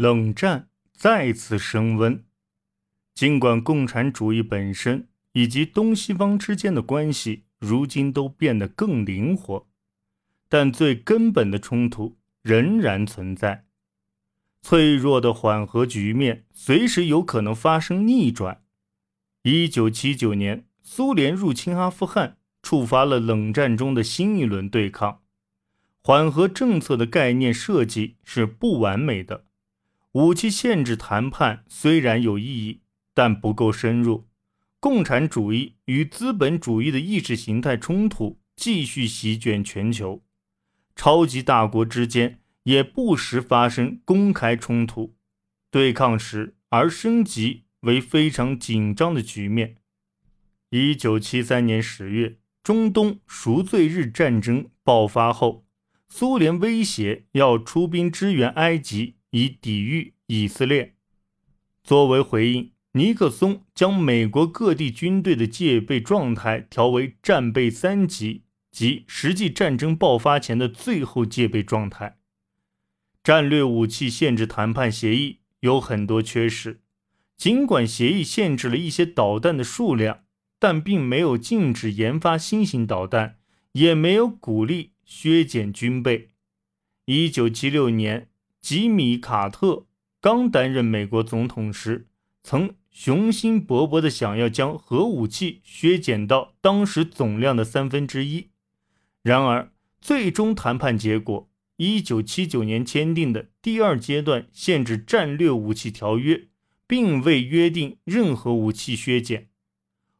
冷战再次升温。尽管共产主义本身以及东西方之间的关系如今都变得更灵活，但最根本的冲突仍然存在。脆弱的缓和局面随时有可能发生逆转。一九七九年，苏联入侵阿富汗，触发了冷战中的新一轮对抗。缓和政策的概念设计是不完美的，武器限制谈判虽然有意义，但不够深入。共产主义与资本主义的意识形态冲突继续席卷全球，超级大国之间也不时发生公开冲突，对抗时而升级为非常紧张的局面。一九七三年十月，中东赎罪日战争爆发后。苏联威胁要出兵支援埃及，以抵御以色列。作为回应，尼克松将美国各地军队的戒备状态调为战备三级，即实际战争爆发前的最后戒备状态。战略武器限制谈判协议有很多缺失，尽管协议限制了一些导弹的数量，但并没有禁止研发新型导弹，也没有鼓励。削减军备。一九七六年，吉米·卡特刚担任美国总统时，曾雄心勃勃地想要将核武器削减到当时总量的三分之一。然而，最终谈判结果，一九七九年签订的第二阶段限制战略武器条约，并未约定任何武器削减。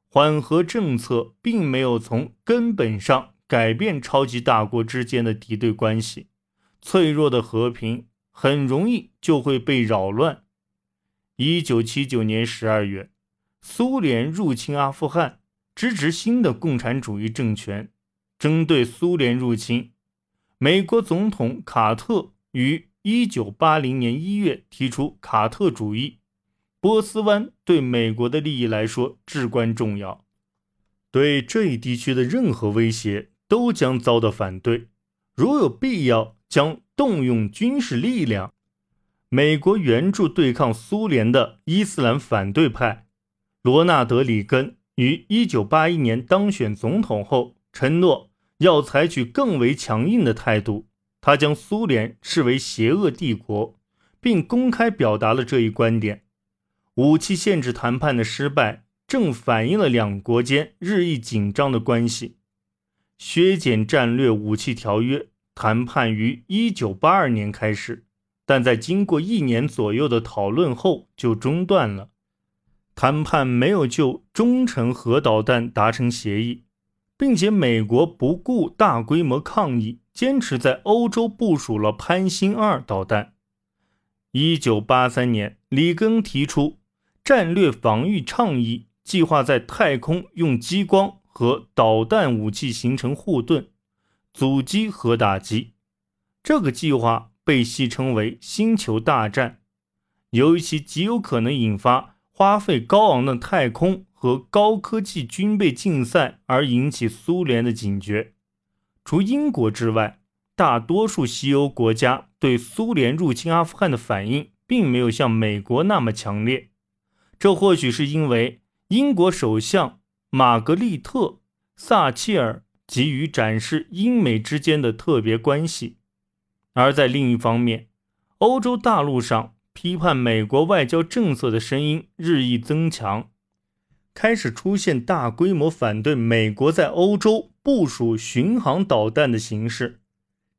缓和政策并没有从根本上。改变超级大国之间的敌对关系，脆弱的和平很容易就会被扰乱。一九七九年十二月，苏联入侵阿富汗，支持新的共产主义政权。针对苏联入侵，美国总统卡特于一九八零年一月提出卡特主义。波斯湾对美国的利益来说至关重要，对这一地区的任何威胁。都将遭到反对。如有必要，将动用军事力量。美国援助对抗苏联的伊斯兰反对派罗纳德·里根于1981年当选总统后，承诺要采取更为强硬的态度。他将苏联视为邪恶帝国，并公开表达了这一观点。武器限制谈判的失败，正反映了两国间日益紧张的关系。削减战略武器条约谈判于一九八二年开始，但在经过一年左右的讨论后就中断了。谈判没有就中程核导弹达成协议，并且美国不顾大规模抗议，坚持在欧洲部署了潘兴二导弹。一九八三年，里根提出战略防御倡议，计划在太空用激光。和导弹武器形成护盾，阻击核打击。这个计划被戏称为“星球大战”，由于其极有可能引发花费高昂的太空和高科技军备竞赛而引起苏联的警觉。除英国之外，大多数西欧国家对苏联入侵阿富汗的反应并没有像美国那么强烈。这或许是因为英国首相。玛格丽特·撒切尔急于展示英美之间的特别关系，而在另一方面，欧洲大陆上批判美国外交政策的声音日益增强，开始出现大规模反对美国在欧洲部署巡航导弹的形式。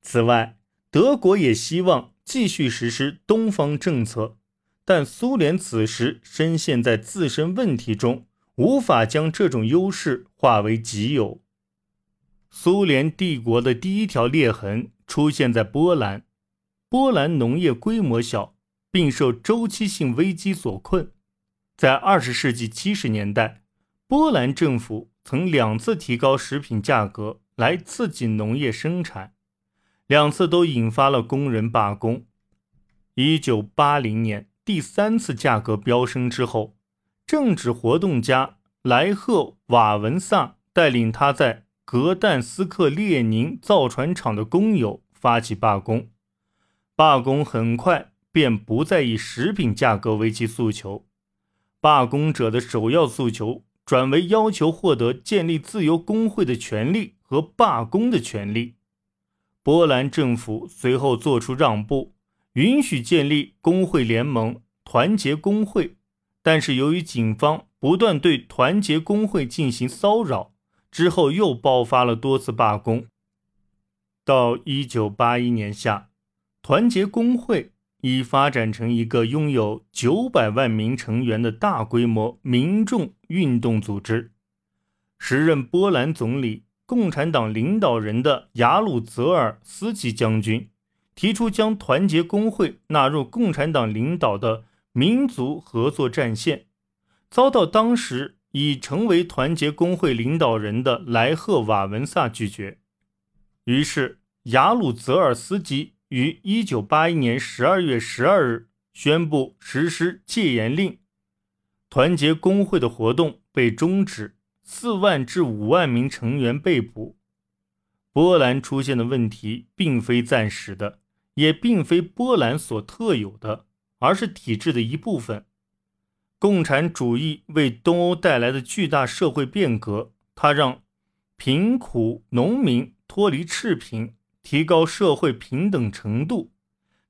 此外，德国也希望继续实施东方政策，但苏联此时深陷在自身问题中。无法将这种优势化为己有。苏联帝国的第一条裂痕出现在波兰。波兰农业规模小，并受周期性危机所困。在二十世纪七十年代，波兰政府曾两次提高食品价格来刺激农业生产，两次都引发了工人罢工。一九八零年第三次价格飙升之后。政治活动家莱赫·瓦文萨带领他在格但斯克列宁造船厂的工友发起罢工，罢工很快便不再以食品价格为其诉求，罢工者的首要诉求转为要求获得建立自由工会的权利和罢工的权利。波兰政府随后作出让步，允许建立工会联盟、团结工会，但是由于警方不断对团结工会进行骚扰，之后又爆发了多次罢工。到一九八一年夏，团结工会已发展成一个拥有九百万名成员的大规模民众运动组织。时任波兰总理。共产党领导人的雅鲁泽尔斯基将军提出将团结工会纳入共产党领导的民族合作战线，遭到当时已成为团结工会领导人的莱赫瓦文萨拒绝。于是，雅鲁泽尔斯基于1981年12月12日宣布实施戒严令，团结工会的活动被终止。四万至五万名成员被捕。波兰出现的问题并非暂时的，也并非波兰所特有的，而是体制的一部分。共产主义为东欧带来的巨大社会变革，它让贫苦农民脱离赤贫，提高社会平等程度。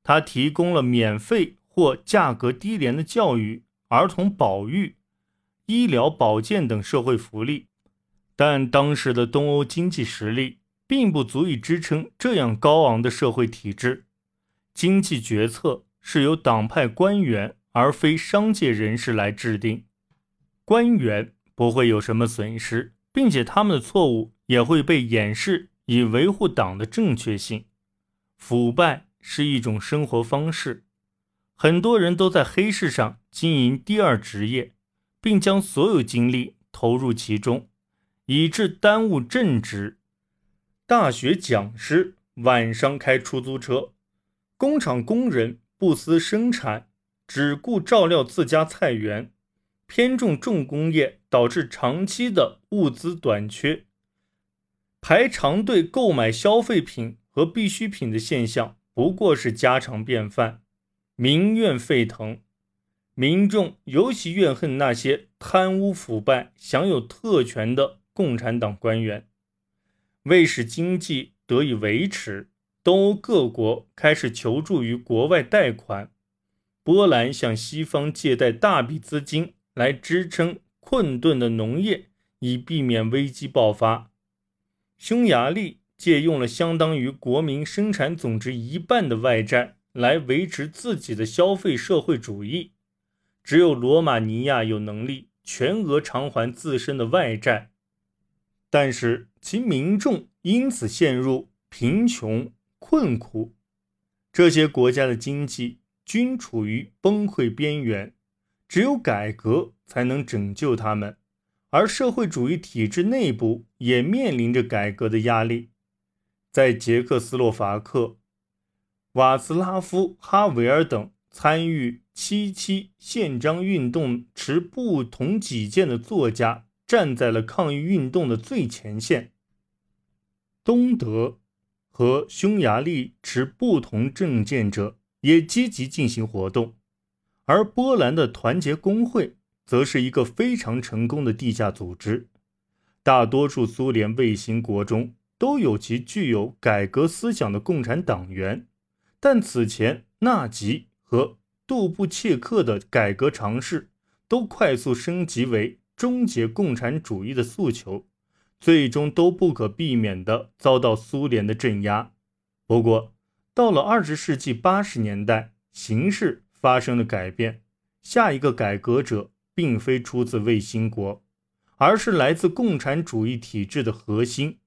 它提供了免费或价格低廉的教育、儿童保育。医疗保健等社会福利，但当时的东欧经济实力并不足以支撑这样高昂的社会体制。经济决策是由党派官员而非商界人士来制定，官员不会有什么损失，并且他们的错误也会被掩饰以维护党的正确性。腐败是一种生活方式，很多人都在黑市上经营第二职业。并将所有精力投入其中，以致耽误正职。大学讲师晚上开出租车，工厂工人不思生产，只顾照料自家菜园，偏重重工业，导致长期的物资短缺。排长队购买消费品和必需品的现象不过是家常便饭，民怨沸腾。民众尤其怨恨那些贪污腐败、享有特权的共产党官员。为使经济得以维持，东欧各国开始求助于国外贷款。波兰向西方借贷大笔资金来支撑困顿的农业，以避免危机爆发。匈牙利借用了相当于国民生产总值一半的外债来维持自己的消费社会主义。只有罗马尼亚有能力全额偿还自身的外债，但是其民众因此陷入贫穷困苦。这些国家的经济均处于崩溃边缘，只有改革才能拯救他们，而社会主义体制内部也面临着改革的压力。在捷克斯洛伐克，瓦茨拉夫·哈维尔等参与。七七宪章运动持不同己见的作家站在了抗议运动的最前线。东德和匈牙利持不同政见者也积极进行活动，而波兰的团结工会则是一个非常成功的地下组织。大多数苏联卫星国中都有其具有改革思想的共产党员，但此前纳吉和杜布切克的改革尝试都快速升级为终结共产主义的诉求，最终都不可避免地遭到苏联的镇压。不过，到了二十世纪八十年代，形势发生了改变。下一个改革者并非出自卫星国，而是来自共产主义体制的核心